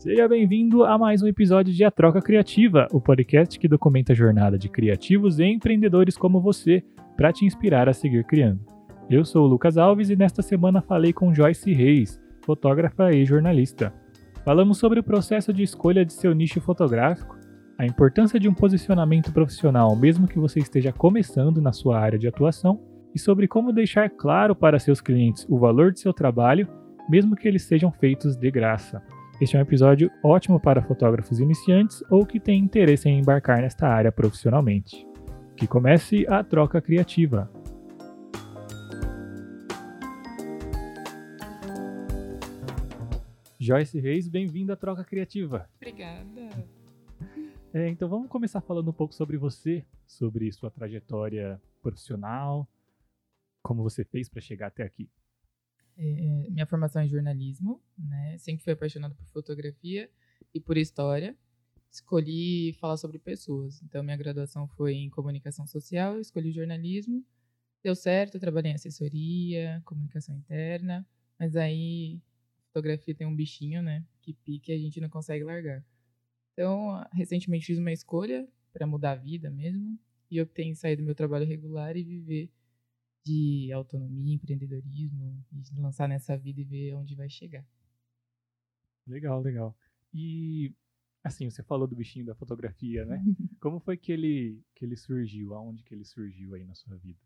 Seja bem-vindo a mais um episódio de A Troca Criativa, o podcast que documenta a jornada de criativos e empreendedores como você para te inspirar a seguir criando. Eu sou o Lucas Alves e nesta semana falei com Joyce Reis, fotógrafa e jornalista. Falamos sobre o processo de escolha de seu nicho fotográfico, a importância de um posicionamento profissional mesmo que você esteja começando na sua área de atuação e sobre como deixar claro para seus clientes o valor de seu trabalho, mesmo que eles sejam feitos de graça. Este é um episódio ótimo para fotógrafos iniciantes ou que têm interesse em embarcar nesta área profissionalmente. Que comece a troca criativa. Joyce Reis, bem-vinda à Troca Criativa. Obrigada. É, então vamos começar falando um pouco sobre você, sobre sua trajetória profissional, como você fez para chegar até aqui. É, minha formação é jornalismo, né? Sempre fui apaixonada por fotografia e por história. Escolhi falar sobre pessoas. Então, minha graduação foi em comunicação social, escolhi jornalismo. Deu certo, trabalhei em assessoria, comunicação interna, mas aí fotografia tem um bichinho, né? Que pique a gente não consegue largar. Então, recentemente fiz uma escolha para mudar a vida mesmo e optei em sair do meu trabalho regular e viver de autonomia, empreendedorismo, e lançar nessa vida e ver onde vai chegar. Legal, legal. E assim, você falou do bichinho da fotografia, né? Como foi que ele que ele surgiu? Aonde que ele surgiu aí na sua vida?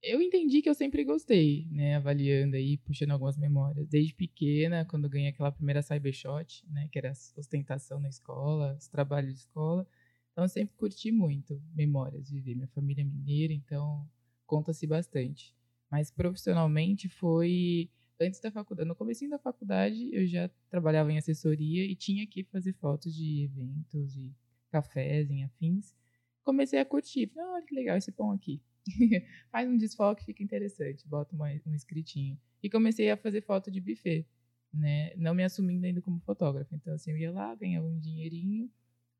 Eu entendi que eu sempre gostei, né, avaliando aí, puxando algumas memórias. Desde pequena, quando ganhei aquela primeira Cybershot, né, que era ostentação na escola, os trabalhos de escola. Então eu sempre curti muito memórias, viver. Minha família é mineira, então conta-se bastante. Mas profissionalmente foi antes da faculdade. No começo da faculdade eu já trabalhava em assessoria e tinha que fazer fotos de eventos e cafés em afins. Comecei a curtir. Falei, olha que legal esse pão aqui. Faz um desfoque, fica interessante. Bota um escritinho. E comecei a fazer foto de buffet, né? Não me assumindo ainda como fotógrafa. Então, assim, eu ia lá, ganhava um dinheirinho,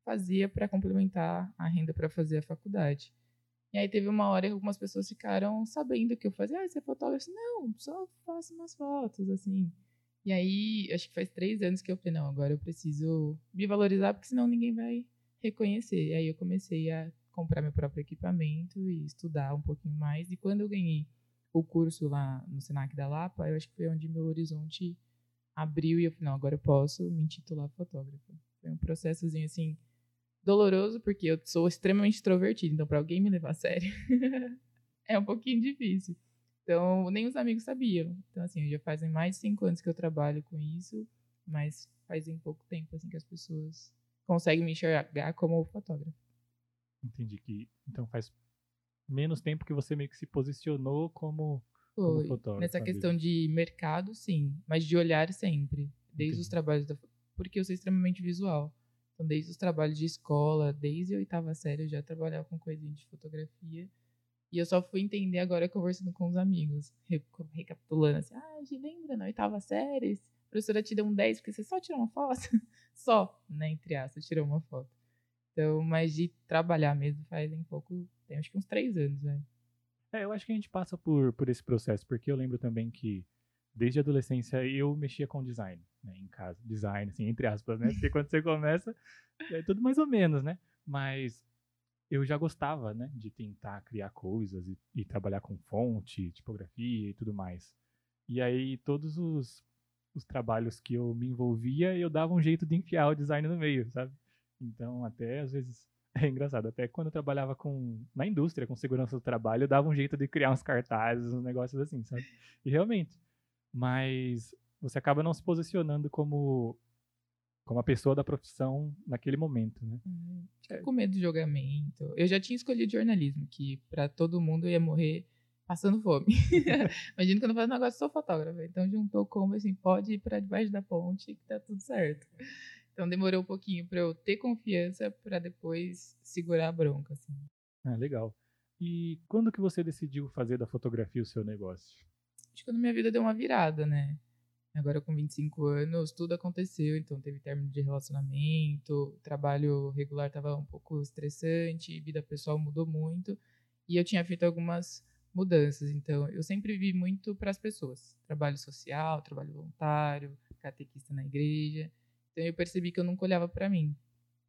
fazia para complementar a renda para fazer a faculdade. E aí teve uma hora que algumas pessoas ficaram sabendo que eu fazia, ah, você é fotógrafo? Não, só faço umas fotos, assim. E aí, acho que faz três anos que eu falei, não, agora eu preciso me valorizar, porque senão ninguém vai reconhecer. E aí eu comecei a comprar meu próprio equipamento e estudar um pouquinho mais. E quando eu ganhei o curso lá no Senac da Lapa, eu acho que foi onde meu horizonte abriu e eu falei, não, agora eu posso me intitular fotógrafa. Foi um processozinho assim doloroso, porque eu sou extremamente extrovertida, então para alguém me levar a sério é um pouquinho difícil. Então, nem os amigos sabiam. Então, assim, já fazem mais de cinco anos que eu trabalho com isso, mas fazem pouco tempo, assim, que as pessoas conseguem me enxergar como fotógrafo. Entendi que, então, faz menos tempo que você meio que se posicionou como, como fotógrafo. Nessa questão de mercado, sim, mas de olhar sempre. Desde Entendi. os trabalhos da... Porque eu sou extremamente visual. Então, desde os trabalhos de escola, desde a oitava série, eu já trabalhava com coisinha de fotografia. E eu só fui entender agora conversando com os amigos, recapitulando assim, ah, gente lembra na oitava série? A professora te deu um 10 porque você só tirou uma foto? só, né, entre aspas, tirou uma foto. Então, mas de trabalhar mesmo faz um pouco, tem acho que uns três anos, velho. É, eu acho que a gente passa por, por esse processo, porque eu lembro também que desde a adolescência eu mexia com design, né, em casa. Design, assim, entre aspas, né? Porque quando você começa, é tudo mais ou menos, né? Mas eu já gostava, né, de tentar criar coisas e, e trabalhar com fonte, tipografia e tudo mais. E aí todos os, os trabalhos que eu me envolvia, eu dava um jeito de enfiar o design no meio, sabe? Então, até às vezes é engraçado, até quando eu trabalhava com na indústria, com segurança do trabalho, eu dava um jeito de criar uns cartazes, uns negócios assim, sabe? E realmente, mas você acaba não se posicionando como como a pessoa da profissão naquele momento, né? Uhum. Fica com medo de julgamento. Eu já tinha escolhido jornalismo, que para todo mundo ia morrer passando fome. Imagina quando eu faço negócio, sou fotógrafa. Então juntou como assim, pode ir para debaixo da ponte que tá tudo certo. Então demorou um pouquinho para eu ter confiança para depois segurar a bronca, assim. Ah, legal. E quando que você decidiu fazer da fotografia o seu negócio? Acho que na minha vida deu uma virada, né? Agora com 25 anos, tudo aconteceu, então teve término de relacionamento, trabalho regular estava um pouco estressante, vida pessoal mudou muito, e eu tinha feito algumas mudanças, então eu sempre vivi muito para as pessoas, trabalho social, trabalho voluntário, catequista na igreja, Então eu percebi que eu nunca olhava para mim.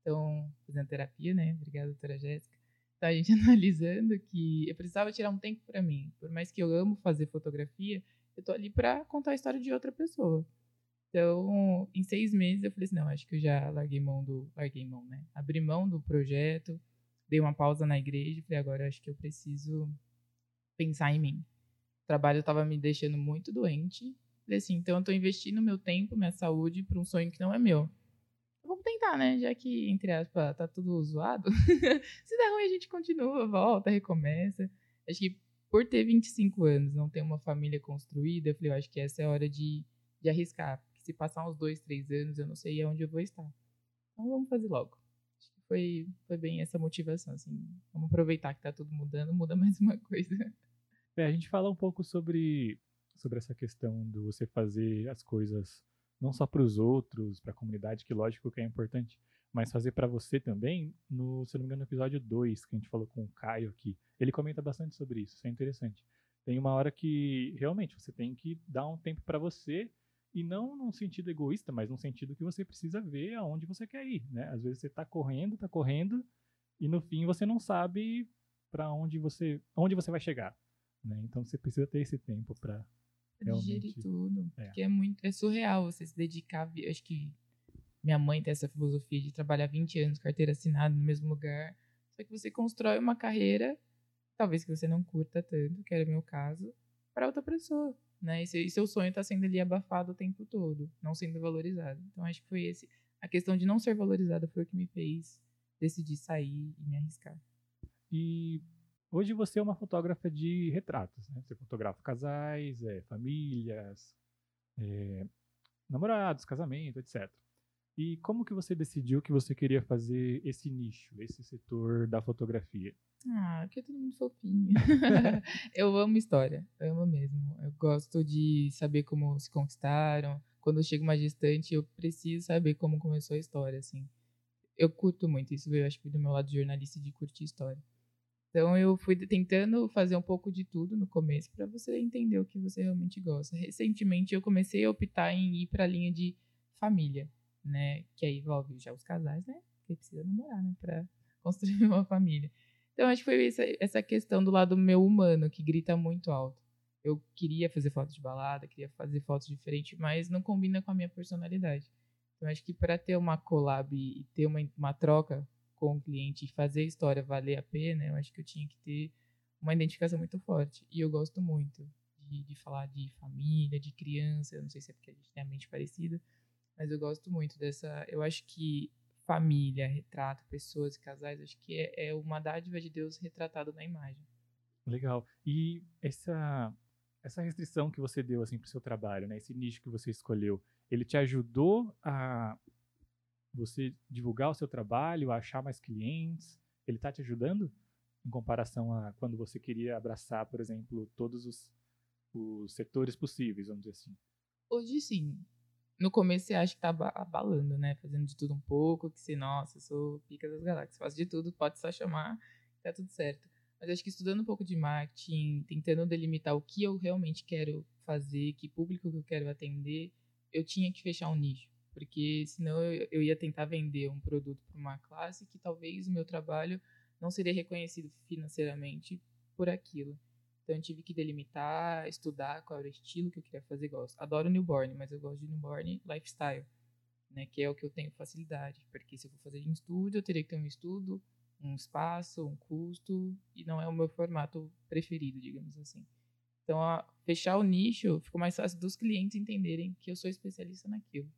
Então, fazendo terapia, né? Obrigada, doutora Jéssica. Tá gente analisando que eu precisava tirar um tempo para mim. Por mais que eu amo fazer fotografia, eu tô ali para contar a história de outra pessoa. Então, em seis meses, eu falei assim, não, acho que eu já larguei mão do... Larguei mão, né? Abri mão do projeto, dei uma pausa na igreja, falei, agora acho que eu preciso pensar em mim. O trabalho estava me deixando muito doente. Falei assim, então eu tô investindo meu tempo, minha saúde para um sonho que não é meu. Tentar, né? Já que, entre aspas, tá tudo zoado. Se der ruim, a gente continua, volta, recomeça. Acho que por ter 25 anos, não ter uma família construída, eu falei, eu acho que essa é a hora de, de arriscar se passar uns dois, três anos, eu não sei aonde eu vou estar. Então vamos fazer logo. Acho que foi, foi bem essa motivação, assim. Vamos aproveitar que tá tudo mudando, muda mais uma coisa. É, a gente fala um pouco sobre, sobre essa questão de você fazer as coisas não só para os outros, para a comunidade, que lógico que é importante, mas fazer para você também, no, se não me engano, no episódio 2, que a gente falou com o Caio aqui. Ele comenta bastante sobre isso, isso é interessante. Tem uma hora que realmente você tem que dar um tempo para você e não num sentido egoísta, mas num sentido que você precisa ver aonde você quer ir, né? Às vezes você está correndo, está correndo, e no fim você não sabe para onde você, onde você vai chegar, né? Então você precisa ter esse tempo para digerir tudo, é. porque é muito, é surreal você se dedicar, acho que minha mãe tem essa filosofia de trabalhar 20 anos carteira assinada no mesmo lugar, só que você constrói uma carreira, talvez que você não curta tanto, que era o meu caso, para outra pessoa né? E, seu sonho está sendo ali abafado o tempo todo, não sendo valorizado. Então acho que foi esse a questão de não ser valorizada foi o que me fez decidir sair e me arriscar. E hoje você é uma fotógrafa de retratos, né? Você fotografa casais, é, famílias, é, namorados, casamento, etc. E como que você decidiu que você queria fazer esse nicho, esse setor da fotografia? Ah, que é tudo muito fofinho. eu amo história, amo mesmo. Eu gosto de saber como se conquistaram. Quando eu chego mais distante, eu preciso saber como começou a história, assim. Eu curto muito isso, eu acho que do meu lado jornalista de curtir história. Então eu fui tentando fazer um pouco de tudo no começo para você entender o que você realmente gosta. Recentemente eu comecei a optar em ir para a linha de família, né, que aí envolve já os casais, né, que precisa namorar, né, para construir uma família. Então, acho que foi essa, essa questão do lado meu humano que grita muito alto. Eu queria fazer fotos de balada, queria fazer fotos diferentes, mas não combina com a minha personalidade. Então, acho que para ter uma collab e ter uma, uma troca com o cliente e fazer a história valer a pena, eu acho que eu tinha que ter uma identificação muito forte. E eu gosto muito de, de falar de família, de criança. Eu não sei se é porque a gente tem a mente parecida, mas eu gosto muito dessa. Eu acho que família, retrato, pessoas e casais, acho que é, é uma dádiva de Deus retratado na imagem. Legal. E essa essa restrição que você deu assim para o seu trabalho, né? Esse nicho que você escolheu, ele te ajudou a você divulgar o seu trabalho, achar mais clientes? Ele está te ajudando em comparação a quando você queria abraçar, por exemplo, todos os, os setores possíveis, vamos dizer assim? Hoje sim no começo você acha que tá abalando, né? Fazendo de tudo um pouco, que se, nossa, eu sou pica das galáxias, faço de tudo, pode só chamar, tá tudo certo. Mas acho que estudando um pouco de marketing, tentando delimitar o que eu realmente quero fazer, que público que eu quero atender, eu tinha que fechar um nicho. Porque senão eu, eu ia tentar vender um produto para uma classe que talvez o meu trabalho não seria reconhecido financeiramente por aquilo. Então eu tive que delimitar, estudar qual era o estilo que eu queria fazer. Gosto. Adoro newborn, mas eu gosto de newborn lifestyle, né? Que é o que eu tenho facilidade. Porque se eu for fazer em estúdio, eu teria que ter um estudo, um espaço, um custo, e não é o meu formato preferido, digamos assim. Então, fechar o nicho ficou mais fácil dos clientes entenderem que eu sou especialista naquilo.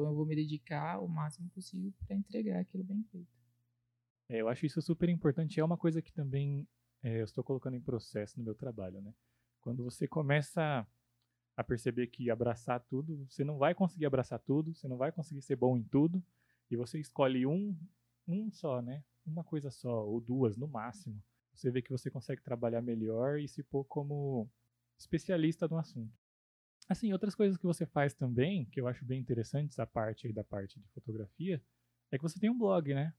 Então, eu vou me dedicar o máximo possível para entregar aquilo bem feito. É, eu acho isso super importante. É uma coisa que também é, eu estou colocando em processo no meu trabalho, né? Quando você começa a perceber que abraçar tudo, você não vai conseguir abraçar tudo, você não vai conseguir ser bom em tudo, e você escolhe um, um só, né? Uma coisa só, ou duas no máximo. Você vê que você consegue trabalhar melhor e se pôr como especialista no assunto. Assim, outras coisas que você faz também, que eu acho bem interessantes, a parte da parte de fotografia, é que você tem um blog, né?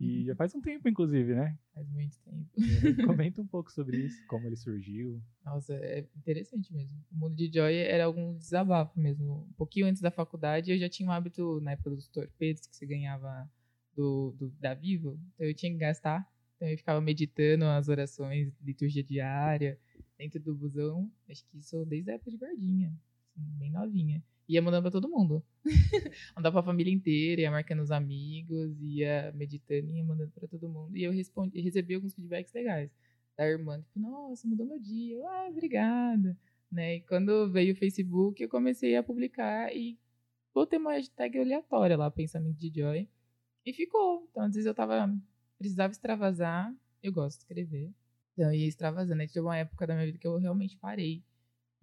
E já faz um tempo, inclusive, né? Faz muito tempo. É, comenta um pouco sobre isso, como ele surgiu. Nossa, é interessante mesmo. O mundo de Joy era algum desabafo mesmo. Um pouquinho antes da faculdade, eu já tinha um hábito, na época dos torpedos, que você ganhava do, do da Vivo. Então eu tinha que gastar. Então eu ficava meditando as orações, liturgia diária, dentro do busão. Acho que isso desde a época de guardinha, assim, bem novinha ia mandando pra todo mundo. Mandava pra família inteira, ia marcando os amigos, ia meditando ia mandando pra todo mundo. E eu respondi, recebi alguns feedbacks legais da irmã, tipo, nossa, mudou meu dia. Ah, obrigada. Né? E quando veio o Facebook, eu comecei a publicar e botei uma hashtag aleatória lá, pensamento de Joy. E ficou. Então, às vezes eu tava, precisava extravasar, eu gosto de escrever. Então, eu ia extravasando. Aí teve uma época da minha vida que eu realmente parei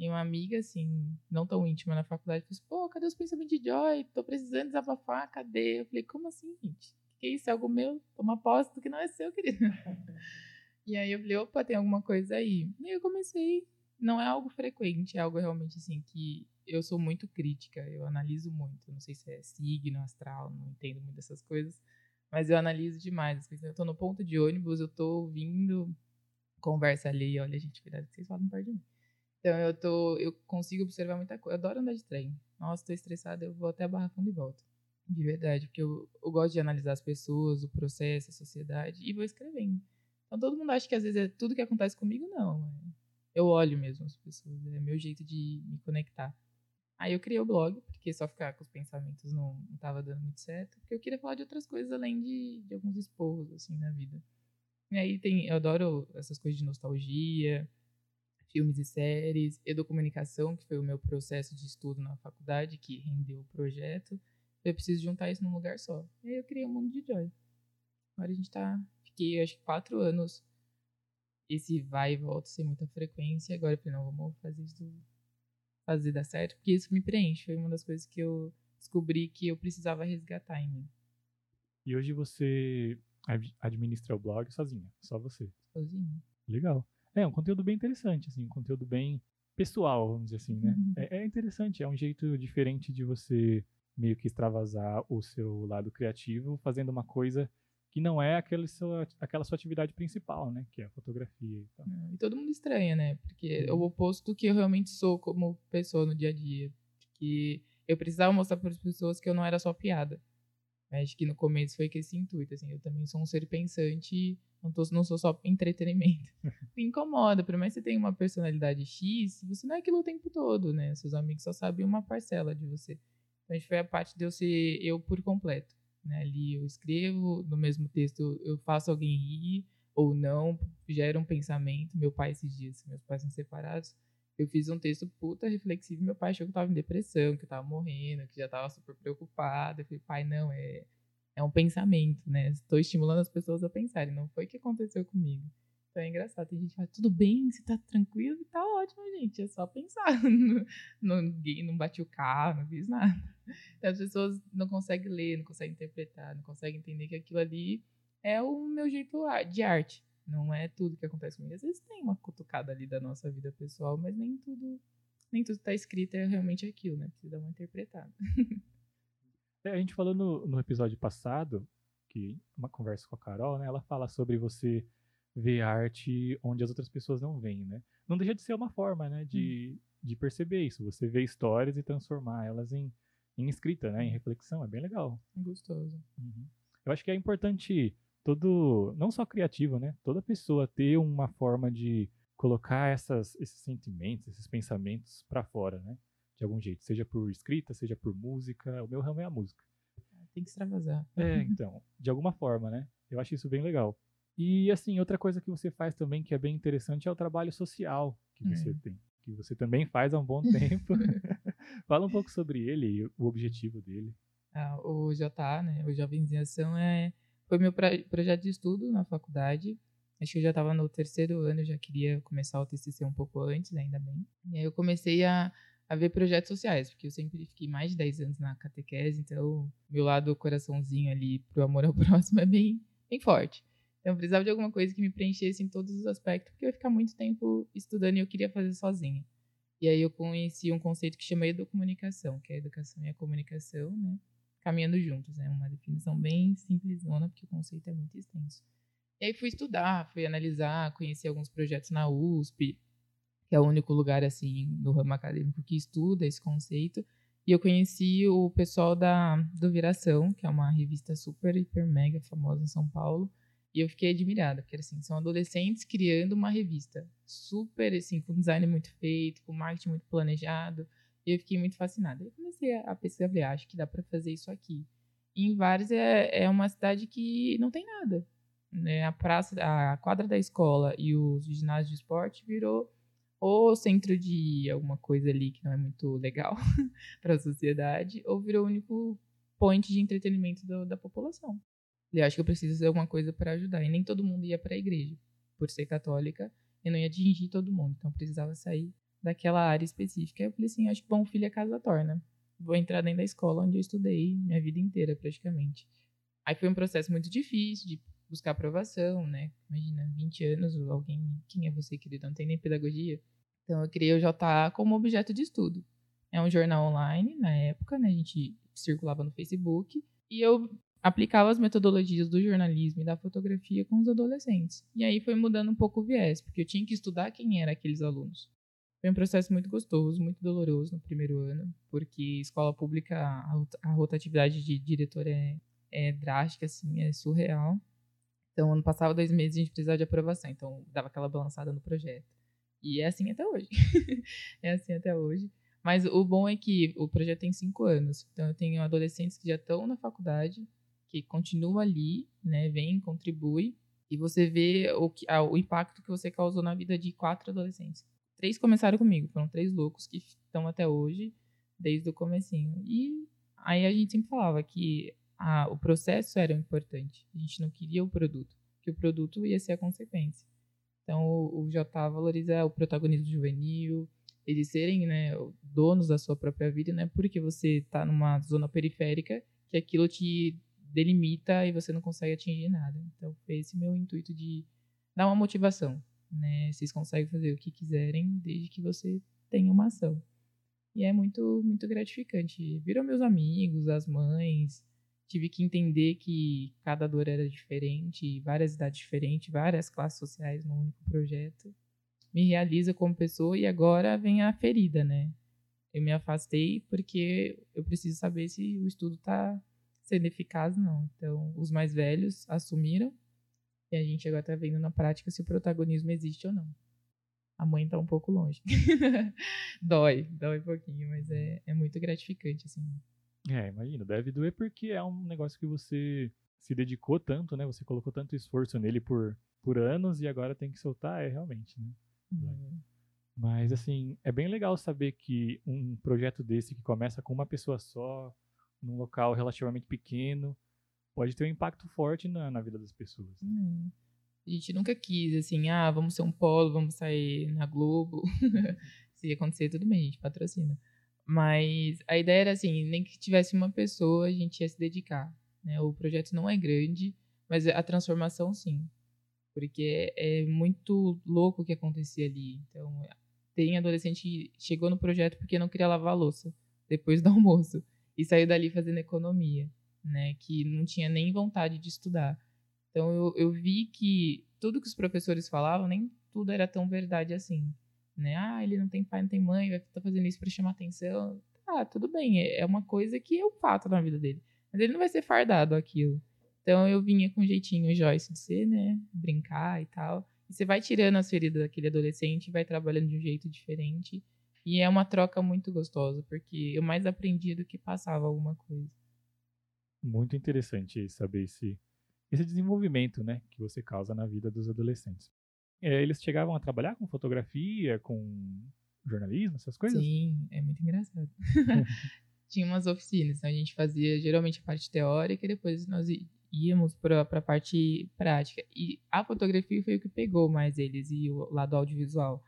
e uma amiga, assim, não tão íntima na faculdade, falou assim, pô, cadê os pensamentos de Joy? Tô precisando desabafar, cadê? Eu falei, como assim, gente? Que isso? É algo meu? Toma posse do que não é seu, querido. e aí eu falei, opa, tem alguma coisa aí. E aí eu comecei. Não é algo frequente, é algo realmente, assim, que eu sou muito crítica, eu analiso muito. Não sei se é signo, astral, não entendo muito dessas coisas. Mas eu analiso demais. Eu tô no ponto de ônibus, eu tô ouvindo conversa ali, olha, gente, cuidado que vocês falam perto de mim. Então eu tô, eu consigo observar muita coisa. Eu adoro andar de trem. Nossa, tô estressada, eu vou até a Barra Funda e volto. De verdade, porque eu, eu gosto de analisar as pessoas, o processo, a sociedade e vou escrevendo. Então todo mundo acha que às vezes é tudo que acontece comigo, não. É, eu olho mesmo as pessoas, é meu jeito de me conectar. Aí eu criei o blog, porque só ficar com os pensamentos não, não tava dando muito certo, porque eu queria falar de outras coisas além de, de alguns esporros, assim, na vida. E aí tem, eu adoro essas coisas de nostalgia, filmes e séries, educomunicação, que foi o meu processo de estudo na faculdade, que rendeu o projeto. Eu preciso juntar isso num lugar só. E aí eu criei o um Mundo de Joy. Agora a gente tá. Fiquei acho que quatro anos. Esse vai e volta sem muita frequência. Agora eu falei, não, vamos fazer isso fazer dar certo, porque isso me preenche. Foi uma das coisas que eu descobri que eu precisava resgatar em mim. E hoje você administra o blog sozinha, só você? Sozinha. Legal. É um conteúdo bem interessante, assim, um conteúdo bem pessoal, vamos dizer assim, né? Uhum. É, é, interessante, é um jeito diferente de você meio que extravasar o seu lado criativo fazendo uma coisa que não é aquela sua, aquela sua atividade principal, né? Que é a fotografia e tal. É, e todo mundo estranha, né? Porque é o oposto do que eu realmente sou como pessoa no dia a dia. Que eu precisava mostrar para as pessoas que eu não era só piada. Acho que no começo foi com esse intuito, assim, eu também sou um ser pensante, não, tô, não sou só entretenimento. Me incomoda, por mais que você tenha uma personalidade X, você não é aquilo o tempo todo, né? Seus amigos só sabem uma parcela de você. Então, acho que foi a parte de eu ser eu por completo. Né? Ali eu escrevo, no mesmo texto eu faço alguém rir ou não, gera um pensamento. Meu pai esses dias, meus pais são separados, eu fiz um texto puta reflexivo meu pai achou que eu tava em depressão, que eu tava morrendo, que já tava super preocupado. Eu falei, pai, não, é, é um pensamento, né? Estou estimulando as pessoas a pensarem, não foi o que aconteceu comigo. Então é engraçado, tem gente que fala, tudo bem, você tá tranquilo? Tá ótimo, gente, é só pensar. não, ninguém não bati o carro, não fiz nada. Então as pessoas não conseguem ler, não conseguem interpretar, não conseguem entender que aquilo ali é o meu jeito de arte. Não é tudo que acontece comigo. Às vezes tem uma cutucada ali da nossa vida pessoal, mas nem tudo nem tudo está escrito é realmente aquilo, né? Precisa dar uma interpretada. É, a gente falou no, no episódio passado, que uma conversa com a Carol, né? Ela fala sobre você ver arte onde as outras pessoas não veem, né? Não deixa de ser uma forma, né? De, hum. de perceber isso. Você vê histórias e transformar elas em, em escrita, né? Em reflexão. É bem legal. Gostoso. Uhum. Eu acho que é importante todo, não só criativo, né? Toda pessoa ter uma forma de colocar essas, esses sentimentos, esses pensamentos para fora, né? De algum jeito, seja por escrita, seja por música. O meu ramo é a música. Tem que extravasar. É, então, de alguma forma, né? Eu acho isso bem legal. E assim, outra coisa que você faz também que é bem interessante é o trabalho social que você hum. tem, que você também faz há um bom tempo. Fala um pouco sobre ele e o objetivo dele. Ah, o JA, né, o Jovens em Ação é foi meu projeto de estudo na faculdade. Acho que eu já estava no terceiro ano, já queria começar o TCC um pouco antes, ainda bem. E aí eu comecei a, a ver projetos sociais, porque eu sempre fiquei mais de 10 anos na catequese, então meu lado coraçãozinho ali pro amor ao próximo é bem, bem forte. Então eu precisava de alguma coisa que me preenchesse em todos os aspectos, porque eu ia ficar muito tempo estudando e eu queria fazer sozinha. E aí eu conheci um conceito que chama educomunicação, que é a educação e a comunicação, né? Caminhando juntos. Né? uma definição bem simplesona, porque o conceito é muito extenso. E aí fui estudar, fui analisar, conheci alguns projetos na USP, que é o único lugar assim no ramo acadêmico que estuda esse conceito. E eu conheci o pessoal da do Viração, que é uma revista super, hiper, mega famosa em São Paulo. E eu fiquei admirada, porque assim, são adolescentes criando uma revista super, assim, com design muito feito, com marketing muito planejado. E eu fiquei muito fascinada. Eu comecei a pesquisar, ah, acho que dá para fazer isso aqui. E em Vares é, é uma cidade que não tem nada. Né? A praça, a quadra da escola e os ginásios de esporte virou ou centro de alguma coisa ali que não é muito legal para a sociedade, ou virou o único point de entretenimento do, da população. Eu acho que eu preciso fazer alguma coisa para ajudar. E nem todo mundo ia para a igreja. Por ser católica, eu não ia atingir todo mundo. Então precisava sair daquela área específica. Eu falei assim: acho que bom filho é casa torna. Vou entrar dentro da escola onde eu estudei minha vida inteira, praticamente. Aí foi um processo muito difícil de buscar aprovação, né? Imagina, 20 anos, alguém. Quem é você, querido? Não tem nem pedagogia. Então eu criei o JA como objeto de estudo. É um jornal online, na época, né? A gente circulava no Facebook. E eu aplicava as metodologias do jornalismo e da fotografia com os adolescentes. E aí foi mudando um pouco o viés, porque eu tinha que estudar quem eram aqueles alunos. Foi um processo muito gostoso, muito doloroso no primeiro ano, porque escola pública, a rotatividade de diretor é, é drástica, assim, é surreal. Então, ano passado, dois meses, a gente precisava de aprovação, então dava aquela balançada no projeto. E é assim até hoje. é assim até hoje. Mas o bom é que o projeto tem cinco anos. Então, eu tenho adolescentes que já estão na faculdade, que continuam ali, né, vem, contribui, e você vê o, que, o impacto que você causou na vida de quatro adolescentes três começaram comigo, foram três loucos que estão até hoje, desde o comecinho. E aí a gente sempre falava que a, o processo era o importante, a gente não queria o produto, que o produto ia ser a consequência. Então o, o JA valoriza o protagonismo juvenil, eles serem né, donos da sua própria vida, não é porque você está numa zona periférica que aquilo te delimita e você não consegue atingir nada. Então foi esse meu intuito de dar uma motivação né? Vocês conseguem fazer o que quiserem desde que você tenha uma ação. E é muito, muito gratificante. Viram meus amigos, as mães. Tive que entender que cada dor era diferente, várias idades diferentes, várias classes sociais no único projeto. Me realiza como pessoa e agora vem a ferida, né? Eu me afastei porque eu preciso saber se o estudo está sendo eficaz não. Então, os mais velhos assumiram e a gente agora tá vendo na prática se o protagonismo existe ou não. A mãe tá um pouco longe. dói, dói um pouquinho, mas é, é muito gratificante, assim. É, imagina, deve doer porque é um negócio que você se dedicou tanto, né? Você colocou tanto esforço nele por, por anos e agora tem que soltar, é realmente, né? Uhum. Mas, assim, é bem legal saber que um projeto desse que começa com uma pessoa só, num local relativamente pequeno, pode ter um impacto forte na, na vida das pessoas. Hum. A gente nunca quis, assim, ah, vamos ser um polo, vamos sair na Globo. Se acontecer, tudo bem, a gente patrocina. Mas a ideia era assim, nem que tivesse uma pessoa, a gente ia se dedicar. Né? O projeto não é grande, mas a transformação sim. Porque é muito louco o que acontecia ali. Então, tem adolescente que chegou no projeto porque não queria lavar a louça depois do almoço e saiu dali fazendo economia né, que não tinha nem vontade de estudar. Então eu, eu vi que tudo que os professores falavam, nem tudo era tão verdade assim. Né? Ah, ele não tem pai, não tem mãe, vai estar tá fazendo isso para chamar atenção. Ah, tudo bem, é, é uma coisa que é um fato na vida dele. Mas ele não vai ser fardado aquilo. Então eu vinha com um jeitinho Joyce de ser, né? Brincar e tal. E você vai tirando as feridas daquele adolescente, vai trabalhando de um jeito diferente. E é uma troca muito gostosa, porque eu mais aprendi do que passava alguma coisa muito interessante saber esse, esse desenvolvimento né, que você causa na vida dos adolescentes. É, eles chegavam a trabalhar com fotografia, com jornalismo, essas coisas? Sim, é muito engraçado. Tinha umas oficinas, então a gente fazia geralmente a parte teórica e depois nós íamos para a parte prática. E a fotografia foi o que pegou mais eles e o lado audiovisual.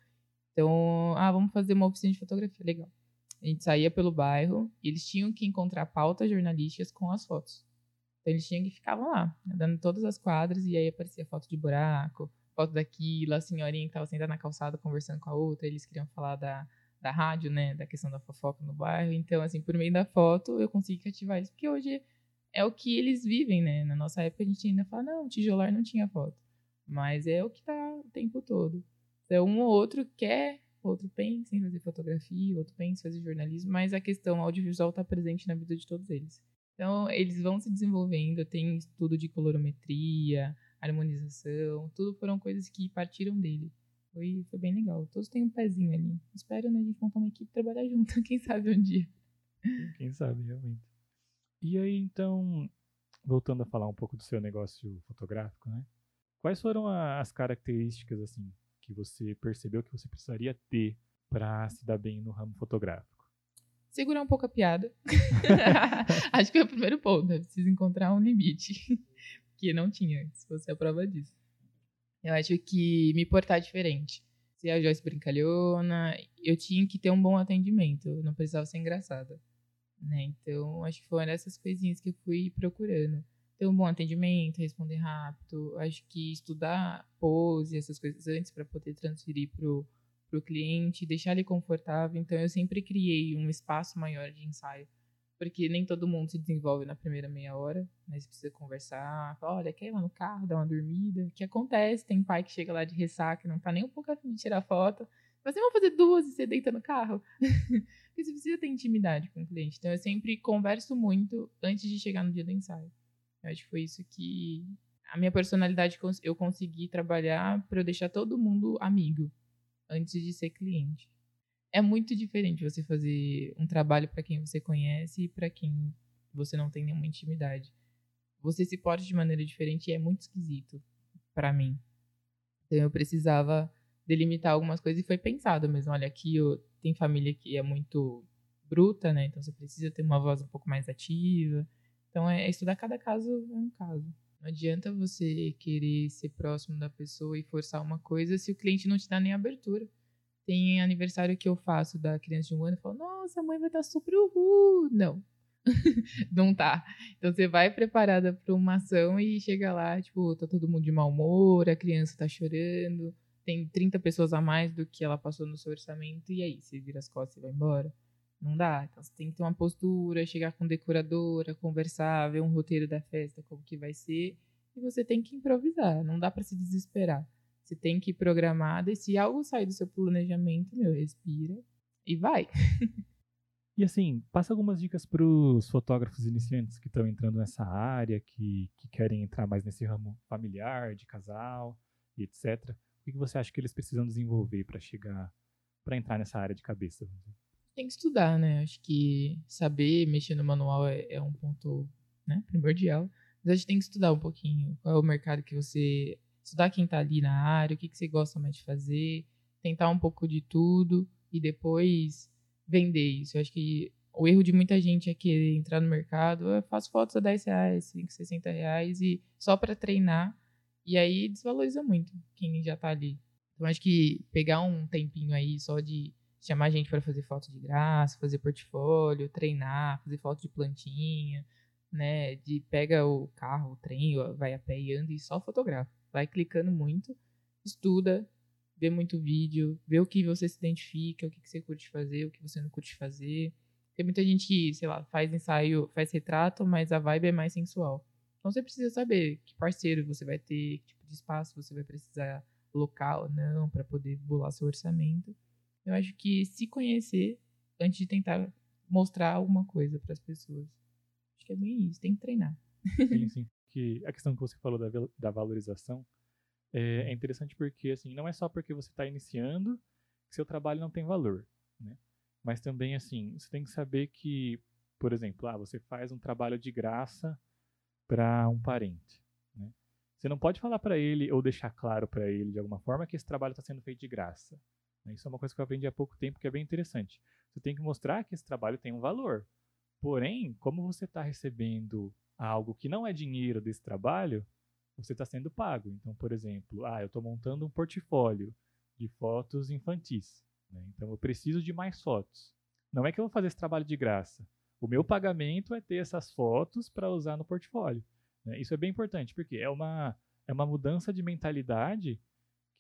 Então, ah, vamos fazer uma oficina de fotografia, legal. A gente saía pelo bairro e eles tinham que encontrar pautas jornalísticas com as fotos. Então eles tinham que ficavam lá, dando todas as quadras e aí aparecia foto de buraco, foto daquilo, a senhorinha que estava sentada na calçada conversando com a outra, eles queriam falar da, da rádio, né, da questão da fofoca no bairro. Então, assim, por meio da foto eu consegui cativar eles, porque hoje é o que eles vivem, né? Na nossa época a gente ainda fala, não, tijolar não tinha foto. Mas é o que tá o tempo todo. Então, um ou outro quer, outro pensa em fazer fotografia, outro pensa em fazer jornalismo, mas a questão audiovisual está presente na vida de todos eles. Então, eles vão se desenvolvendo, tem estudo de colorometria, harmonização, tudo foram coisas que partiram dele. Foi, foi bem legal. Todos têm um pezinho ali. Espero, né, a gente montar uma equipe e trabalhar junto, quem sabe um dia. Quem sabe, realmente. E aí, então, voltando a falar um pouco do seu negócio fotográfico, né? Quais foram as características, assim, que você percebeu que você precisaria ter para se dar bem no ramo fotográfico? Segurar um pouco a piada. Acho que é o primeiro ponto. Né? Preciso encontrar um limite. Que não tinha. Você é a prova disso. Eu acho que me portar diferente. Ser a Joyce brincalhona, eu tinha que ter um bom atendimento. Eu não precisava ser engraçada. Né? Então, acho que foram essas coisinhas que eu fui procurando ter um bom atendimento, responder rápido. Acho que estudar pose, essas coisas antes para poder transferir pro pro cliente, deixar ele confortável. Então eu sempre criei um espaço maior de ensaio, porque nem todo mundo se desenvolve na primeira meia hora, mas precisa conversar. Olha, quer ir lá no carro, dar uma dormida? O que acontece? Tem pai que chega lá de ressaca, não tá nem um pouco afim de tirar foto. Mas vamos fazer duas e você deita no carro? porque você precisa ter intimidade com o cliente. Então eu sempre converso muito antes de chegar no dia do ensaio. Eu acho que foi isso que a minha personalidade eu consegui trabalhar para eu deixar todo mundo amigo antes de ser cliente. É muito diferente você fazer um trabalho para quem você conhece e para quem você não tem nenhuma intimidade. Você se porta de maneira diferente e é muito esquisito para mim. Então eu precisava delimitar algumas coisas e foi pensado mesmo. Olha, aqui eu, tem família que é muito bruta, né? Então você precisa ter uma voz um pouco mais ativa. Então, é, estudar cada caso é um caso. Não adianta você querer ser próximo da pessoa e forçar uma coisa se o cliente não te dá nem abertura. Tem aniversário que eu faço da criança de um ano e falo, nossa, a mãe vai estar super uhul. Não. não tá. Então você vai preparada para uma ação e chega lá, tipo, tá todo mundo de mau humor, a criança tá chorando, tem 30 pessoas a mais do que ela passou no seu orçamento, e aí, você vira as costas e vai embora. Não dá. Então você tem que ter uma postura, chegar com decoradora, conversar, ver um roteiro da festa, como que vai ser. E você tem que improvisar. Não dá para se desesperar. Você tem que ir programada e se algo sair do seu planejamento, meu, respira e vai. E assim, passa algumas dicas para os fotógrafos iniciantes que estão entrando nessa área, que, que querem entrar mais nesse ramo familiar, de casal e etc. O que você acha que eles precisam desenvolver para chegar, para entrar nessa área de cabeça? Tem que estudar, né? Acho que saber mexer no manual é, é um ponto né, primordial. Mas a gente tem que estudar um pouquinho qual é o mercado que você. Estudar quem está ali na área, o que, que você gosta mais de fazer, tentar um pouco de tudo e depois vender isso. Eu acho que o erro de muita gente é querer entrar no mercado, eu faço fotos a 10 reais, 5, 60 reais e só para treinar. E aí desvaloriza muito quem já está ali. Então acho que pegar um tempinho aí só de chamar gente para fazer foto de graça, fazer portfólio, treinar, fazer foto de plantinha, né? De pega o carro, o trem, vai a pé e anda e só fotografa. Vai clicando muito, estuda, vê muito vídeo, vê o que você se identifica, o que você curte fazer, o que você não curte fazer. Tem muita gente que, sei lá, faz ensaio, faz retrato, mas a vibe é mais sensual. Então você precisa saber que parceiro você vai ter, que tipo de espaço você vai precisar local ou não para poder bolar seu orçamento. Eu acho que se conhecer antes de tentar mostrar alguma coisa para as pessoas. Acho que é bem isso, tem que treinar. Sim, sim. Que a questão que você falou da, da valorização é, é interessante porque assim não é só porque você está iniciando que seu trabalho não tem valor, né? Mas também assim você tem que saber que, por exemplo, ah, você faz um trabalho de graça para um parente, né? Você não pode falar para ele ou deixar claro para ele de alguma forma que esse trabalho está sendo feito de graça. Isso é uma coisa que eu aprendi há pouco tempo que é bem interessante. Você tem que mostrar que esse trabalho tem um valor. Porém, como você está recebendo algo que não é dinheiro desse trabalho, você está sendo pago. Então, por exemplo, ah, eu estou montando um portfólio de fotos infantis. Né? Então, eu preciso de mais fotos. Não é que eu vou fazer esse trabalho de graça. O meu pagamento é ter essas fotos para usar no portfólio. Né? Isso é bem importante, porque é uma, é uma mudança de mentalidade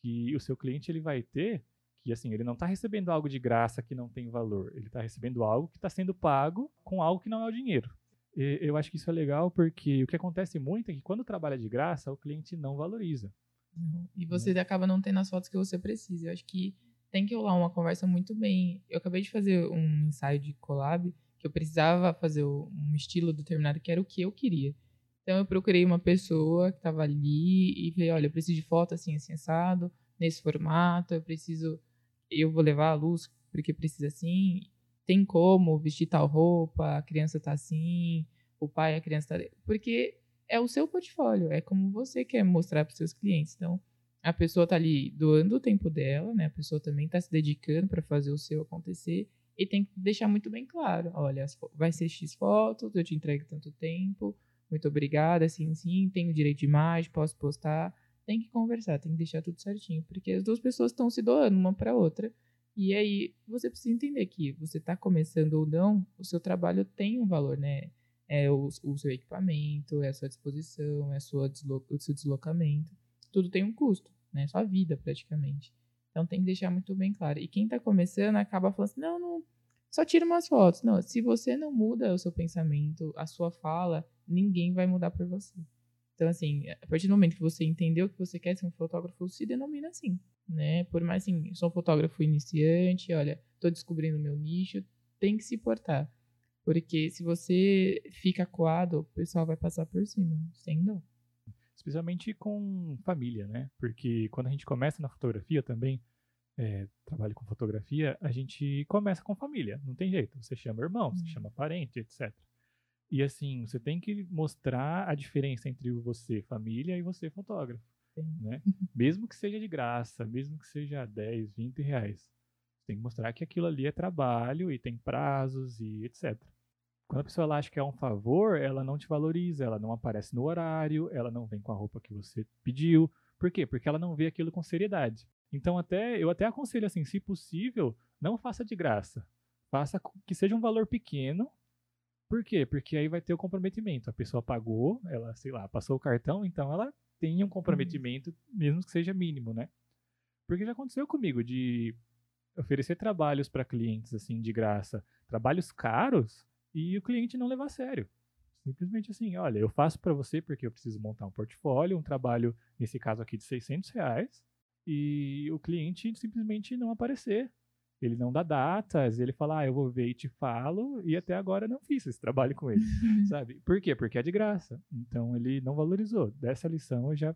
que o seu cliente ele vai ter que assim, ele não está recebendo algo de graça que não tem valor, ele está recebendo algo que está sendo pago com algo que não é o dinheiro. eu acho que isso é legal porque o que acontece muito é que quando trabalha de graça, o cliente não valoriza. Não. E você né? acaba não tendo as fotos que você precisa. Eu acho que tem que rolar uma conversa muito bem. Eu acabei de fazer um ensaio de collab que eu precisava fazer um estilo determinado que era o que eu queria. Então eu procurei uma pessoa que estava ali e falei, olha, eu preciso de foto assim, assim, assado, nesse formato, eu preciso, eu vou levar a luz porque precisa assim, tem como vestir tal roupa, a criança tá assim, o pai, a criança tá... Porque é o seu portfólio, é como você quer mostrar para seus clientes. Então, a pessoa tá ali doando o tempo dela, né? A pessoa também tá se dedicando para fazer o seu acontecer e tem que deixar muito bem claro, olha, vai ser X fotos, eu te entrego tanto tempo, muito obrigada, assim, sim, tenho direito de imagem, posso postar. Tem que conversar, tem que deixar tudo certinho, porque as duas pessoas estão se doando uma para outra. E aí você precisa entender que você está começando ou não, o seu trabalho tem um valor, né? É o, o seu equipamento, é a sua disposição, é sua o seu deslocamento. Tudo tem um custo, né? Sua vida, praticamente. Então tem que deixar muito bem claro. E quem está começando acaba falando assim: não, não, só tira umas fotos. Não, se você não muda o seu pensamento, a sua fala, ninguém vai mudar por você. Então, assim, a partir do momento que você entendeu que você quer ser um fotógrafo, se denomina assim, né? Por mais assim, sou um fotógrafo iniciante, olha, tô descobrindo o meu nicho, tem que se portar. Porque se você fica coado, o pessoal vai passar por cima, sem dó. Especialmente com família, né? Porque quando a gente começa na fotografia também, é, trabalho com fotografia, a gente começa com família, não tem jeito. Você chama irmão, você uhum. chama parente, etc. E assim, você tem que mostrar a diferença entre você, família, e você, fotógrafo. Né? mesmo que seja de graça, mesmo que seja 10, 20 reais. Você tem que mostrar que aquilo ali é trabalho e tem prazos e etc. Quando a pessoa acha que é um favor, ela não te valoriza, ela não aparece no horário, ela não vem com a roupa que você pediu. Por quê? Porque ela não vê aquilo com seriedade. Então, até eu até aconselho assim, se possível, não faça de graça. Faça que seja um valor pequeno. Por quê? Porque aí vai ter o comprometimento. A pessoa pagou, ela, sei lá, passou o cartão, então ela tem um comprometimento, mesmo que seja mínimo, né? Porque já aconteceu comigo de oferecer trabalhos para clientes assim de graça, trabalhos caros e o cliente não levar a sério. Simplesmente assim, olha, eu faço para você porque eu preciso montar um portfólio, um trabalho, nesse caso aqui, de 600 reais, e o cliente simplesmente não aparecer. Ele não dá datas, ele fala, ah, eu vou ver e te falo, e até agora não fiz esse trabalho com ele, sabe? Por quê? Porque é de graça. Então ele não valorizou. Dessa lição eu já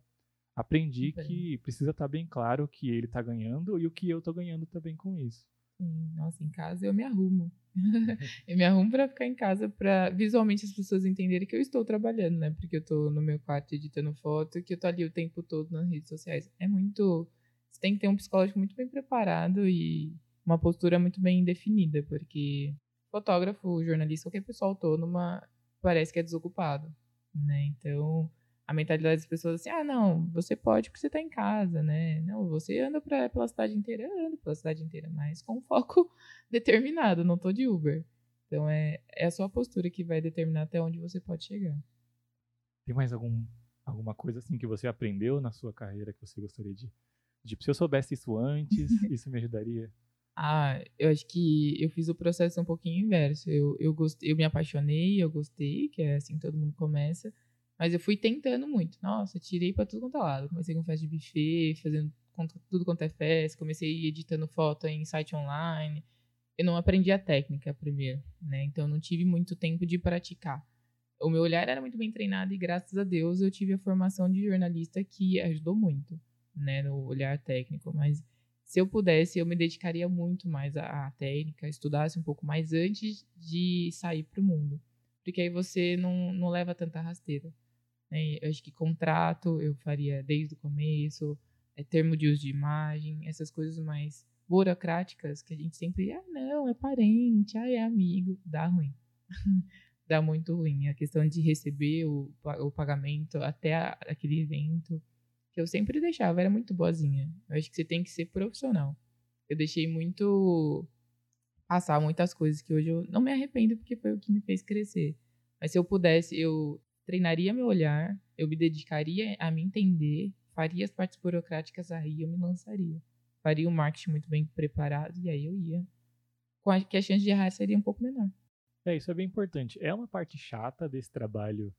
aprendi que precisa estar tá bem claro o que ele está ganhando e o que eu estou ganhando também com isso. Sim, nossa, em casa eu me arrumo. eu me arrumo para ficar em casa para visualmente as pessoas entenderem que eu estou trabalhando, né? Porque eu estou no meu quarto editando foto, que eu tô ali o tempo todo nas redes sociais. É muito você tem que ter um psicológico muito bem preparado e uma postura muito bem definida, porque fotógrafo, jornalista, qualquer pessoa autônoma parece que é desocupado, né? Então, a mentalidade das pessoas é assim, ah, não, você pode porque você está em casa, né? Não, você anda pra, pela cidade inteira, eu ando pela cidade inteira, mas com foco determinado, não tô de Uber. Então, é, é a sua postura que vai determinar até onde você pode chegar. Tem mais algum, alguma coisa assim que você aprendeu na sua carreira que você gostaria de Tipo, se eu soubesse isso antes, isso me ajudaria? Ah, eu acho que eu fiz o processo um pouquinho inverso. Eu, eu, gostei, eu me apaixonei, eu gostei, que é assim todo mundo começa. Mas eu fui tentando muito. Nossa, tirei pra tudo quanto é lado. Comecei com festa de buffet, fazendo tudo quanto é festa. Comecei editando foto em site online. Eu não aprendi a técnica primeiro, né? Então não tive muito tempo de praticar. O meu olhar era muito bem treinado e graças a Deus eu tive a formação de jornalista que ajudou muito né, no olhar técnico, mas se eu pudesse, eu me dedicaria muito mais à, técnica, estudasse um pouco mais antes de sair para o mundo, porque aí você não, não leva tanta rasteira. Né? Eu acho que contrato eu faria desde o começo, é, termo de uso de imagem, essas coisas mais burocráticas que a gente sempre, ah, não, é parente, ah, é amigo, dá ruim. dá muito ruim. A questão de receber o, o pagamento até a, aquele evento que eu sempre deixava, era muito boazinha. Eu acho que você tem que ser profissional. Eu deixei muito passar muitas coisas que hoje eu não me arrependo porque foi o que me fez crescer. Mas se eu pudesse, eu treinaria meu olhar, eu me dedicaria a me entender, faria as partes burocráticas aí, eu me lançaria. Faria o um marketing muito bem preparado e aí eu ia. Com a, que a chance de errar seria um pouco menor. É, isso é bem importante. É uma parte chata desse trabalho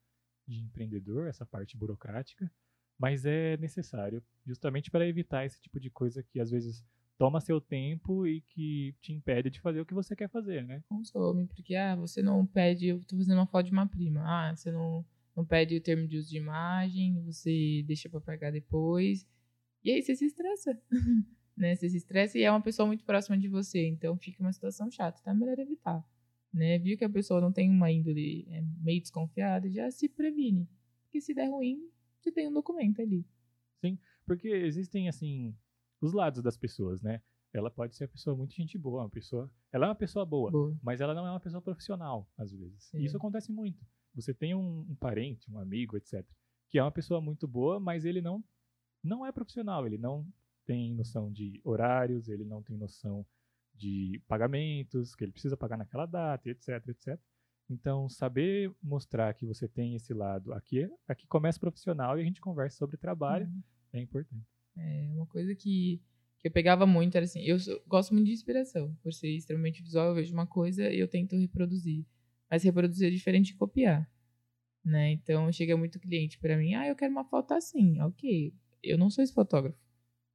de empreendedor, essa parte burocrática, mas é necessário, justamente para evitar esse tipo de coisa que às vezes toma seu tempo e que te impede de fazer o que você quer fazer, né? Consome, porque ah, você não pede, eu tô fazendo uma foto de uma prima, ah, você não, não pede o termo de uso de imagem, você deixa para pagar depois, e aí você se estressa, né? Você se estressa e é uma pessoa muito próxima de você, então fica uma situação chata, é melhor evitar, né? Viu que a pessoa não tem uma índole é meio desconfiada, já se previne, porque se der ruim, você tem um documento ali. Sim, porque existem, assim, os lados das pessoas, né? Ela pode ser uma pessoa muito gente boa, uma pessoa. Ela é uma pessoa boa, Boa. mas ela não é uma pessoa profissional, às vezes. E isso acontece muito. Você tem um, um parente, um amigo, etc., que é uma pessoa muito boa, mas ele não, não é profissional, ele não tem noção de horários, ele não tem noção de pagamentos, que ele precisa pagar naquela data, etc, etc. Então, saber mostrar que você tem esse lado aqui, aqui começa profissional e a gente conversa sobre trabalho, Uhum. é importante. É uma coisa que, que eu pegava muito era assim, eu sou- gosto muito de inspiração, por ser extremamente visual, eu vejo uma coisa e eu tento reproduzir. Mas reproduzir é diferente de copiar, né? Então chega muito cliente para mim, ah, eu quero uma foto assim, ok. Eu não sou esse fotógrafo,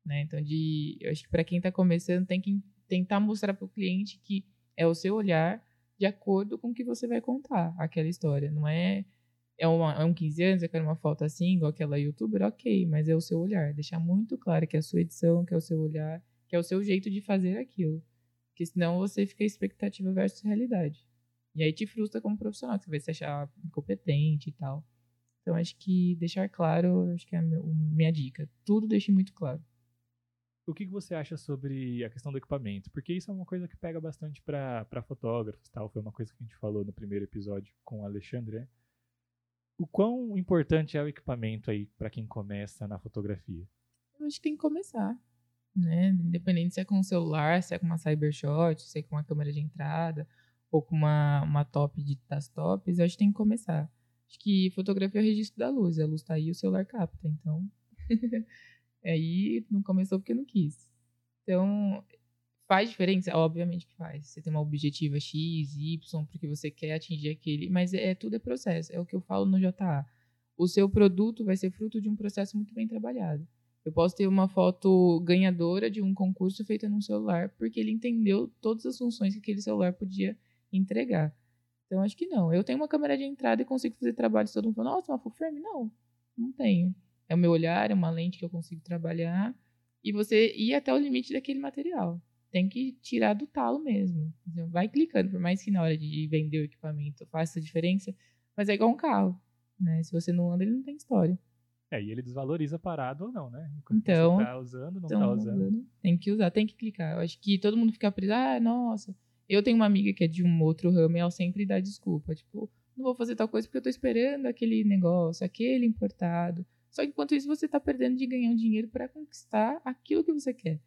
né? Então de, eu acho que para quem tá começando tem que tentar mostrar para o cliente que é o seu olhar de acordo com o que você vai contar aquela história, não é é, uma, é um 15 anos, eu quero uma foto assim, igual aquela youtuber, ok, mas é o seu olhar. Deixar muito claro que é a sua edição, que é o seu olhar, que é o seu jeito de fazer aquilo. Porque senão você fica expectativa versus realidade. E aí te frustra como profissional, que você vai se achar incompetente e tal. Então acho que deixar claro, acho que é a minha dica. Tudo deixe muito claro. O que, que você acha sobre a questão do equipamento? Porque isso é uma coisa que pega bastante para fotógrafos, tal. Foi uma coisa que a gente falou no primeiro episódio com o Alexandre. né? O quão importante é o equipamento aí para quem começa na fotografia? Eu acho que tem que começar. Né? Independente se é com o celular, se é com uma Cybershot, se é com uma câmera de entrada, ou com uma, uma top de, das tops, eu acho que tem que começar. Acho que fotografia é o registro da luz. A luz tá aí, o celular capta. Então, aí não começou porque não quis. Então, faz diferença? Obviamente que faz. Você tem uma objetiva X, Y, porque você quer atingir aquele. Mas é, tudo é processo. É o que eu falo no JA. O seu produto vai ser fruto de um processo muito bem trabalhado. Eu posso ter uma foto ganhadora de um concurso feita num celular, porque ele entendeu todas as funções que aquele celular podia entregar. Então, acho que não. Eu tenho uma câmera de entrada e consigo fazer trabalho. Todo mundo fala, nossa, uma full frame? Não, não tenho. É o meu olhar, é uma lente que eu consigo trabalhar. E você ir até o limite daquele material. Tem que tirar do talo mesmo. Vai clicando, por mais que na hora de vender o equipamento faça diferença, mas é igual um carro. Né? Se você não anda, ele não tem história. É, e ele desvaloriza parado ou não, né? Enquanto Então, você tá usando, não Então, tá usando. Tem que usar, tem que clicar. Eu acho que todo mundo fica preso, ah, nossa. Eu tenho uma amiga que é de um outro ramo e ela sempre dá desculpa. Tipo, não vou fazer tal coisa porque eu tô esperando aquele negócio, aquele importado. Só que enquanto isso você tá perdendo de ganhar um dinheiro para conquistar aquilo que você quer.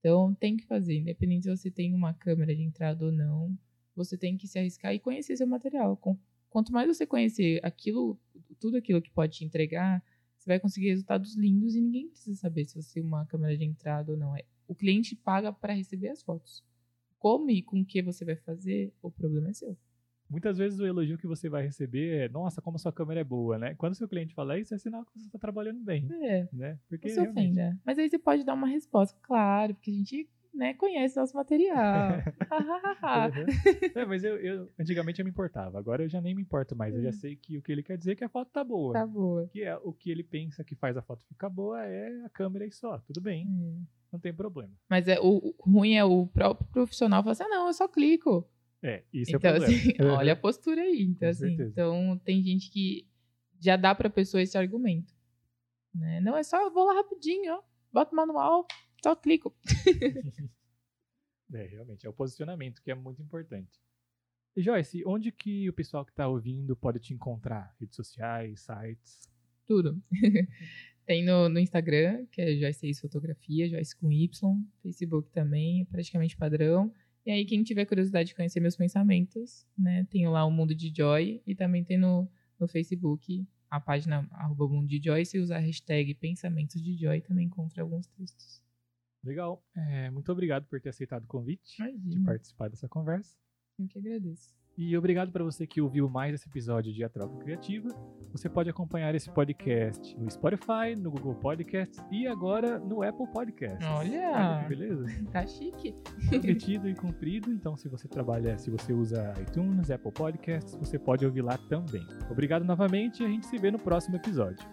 Então tem que fazer, independente se você tem uma câmera de entrada ou não, você tem que se arriscar e conhecer seu material. Quanto mais você conhecer aquilo, tudo aquilo que pode te entregar, você vai conseguir resultados lindos e ninguém precisa saber se você tem uma câmera de entrada ou não. É, O cliente paga para receber as fotos. Como e com o que você vai fazer, o problema é seu. Muitas vezes o elogio que você vai receber é, nossa, como a sua câmera é boa, né? Quando o seu cliente fala isso, é sinal que você está trabalhando bem, É, né? Porque não se realmente- ofenda. Mas aí você pode dar uma resposta, claro, porque a gente né, conhece nosso material. é, mas eu, eu- antigamente eu me importava, agora eu já nem me importo mais. Eu já sei que o que ele quer dizer é que a foto tá boa. Hum. tá boa. Que é o que ele pensa que faz a foto ficar boa é a câmera e só. Tudo bem, É. não tem problema. Mas é, o, o ruim é o próprio profissional falar assim, ah, não, eu só clico. É, isso então, é problema. assim, olha a postura aí. Então, assim, então tem gente que já dá pra pessoa esse argumento. Né? Não, é só, eu vou lá rapidinho, ó. Bota o manual, só clico. É, realmente, é o posicionamento que é muito importante. E Joyce, onde que o pessoal que tá ouvindo pode te encontrar? Redes sociais, sites? Tudo. Tem no, no Instagram, que é Joyce Fotografia, Joyce com Y. Facebook também, é praticamente padrão. E aí, quem tiver curiosidade de conhecer meus pensamentos, né? Tenho lá o Mundo de Joy e também tem no, no Facebook a página arroba Mundo de Joy. Se usar a hashtag Pensamentos de Joy, também encontra alguns textos. Legal. É, muito obrigado por ter aceitado o convite de Imagina, participar dessa conversa. eu que agradeço. E obrigado para você que ouviu mais esse episódio de A Troca Criativa. Você pode acompanhar esse podcast no Spotify, no Google Podcasts e agora no Apple Podcasts. Olha, que beleza. tá chique. Prometido e cumprido. Então, se você trabalha, se você usa iTunes, Apple Podcasts, você pode ouvir lá também. Obrigado novamente e a gente se vê no próximo episódio.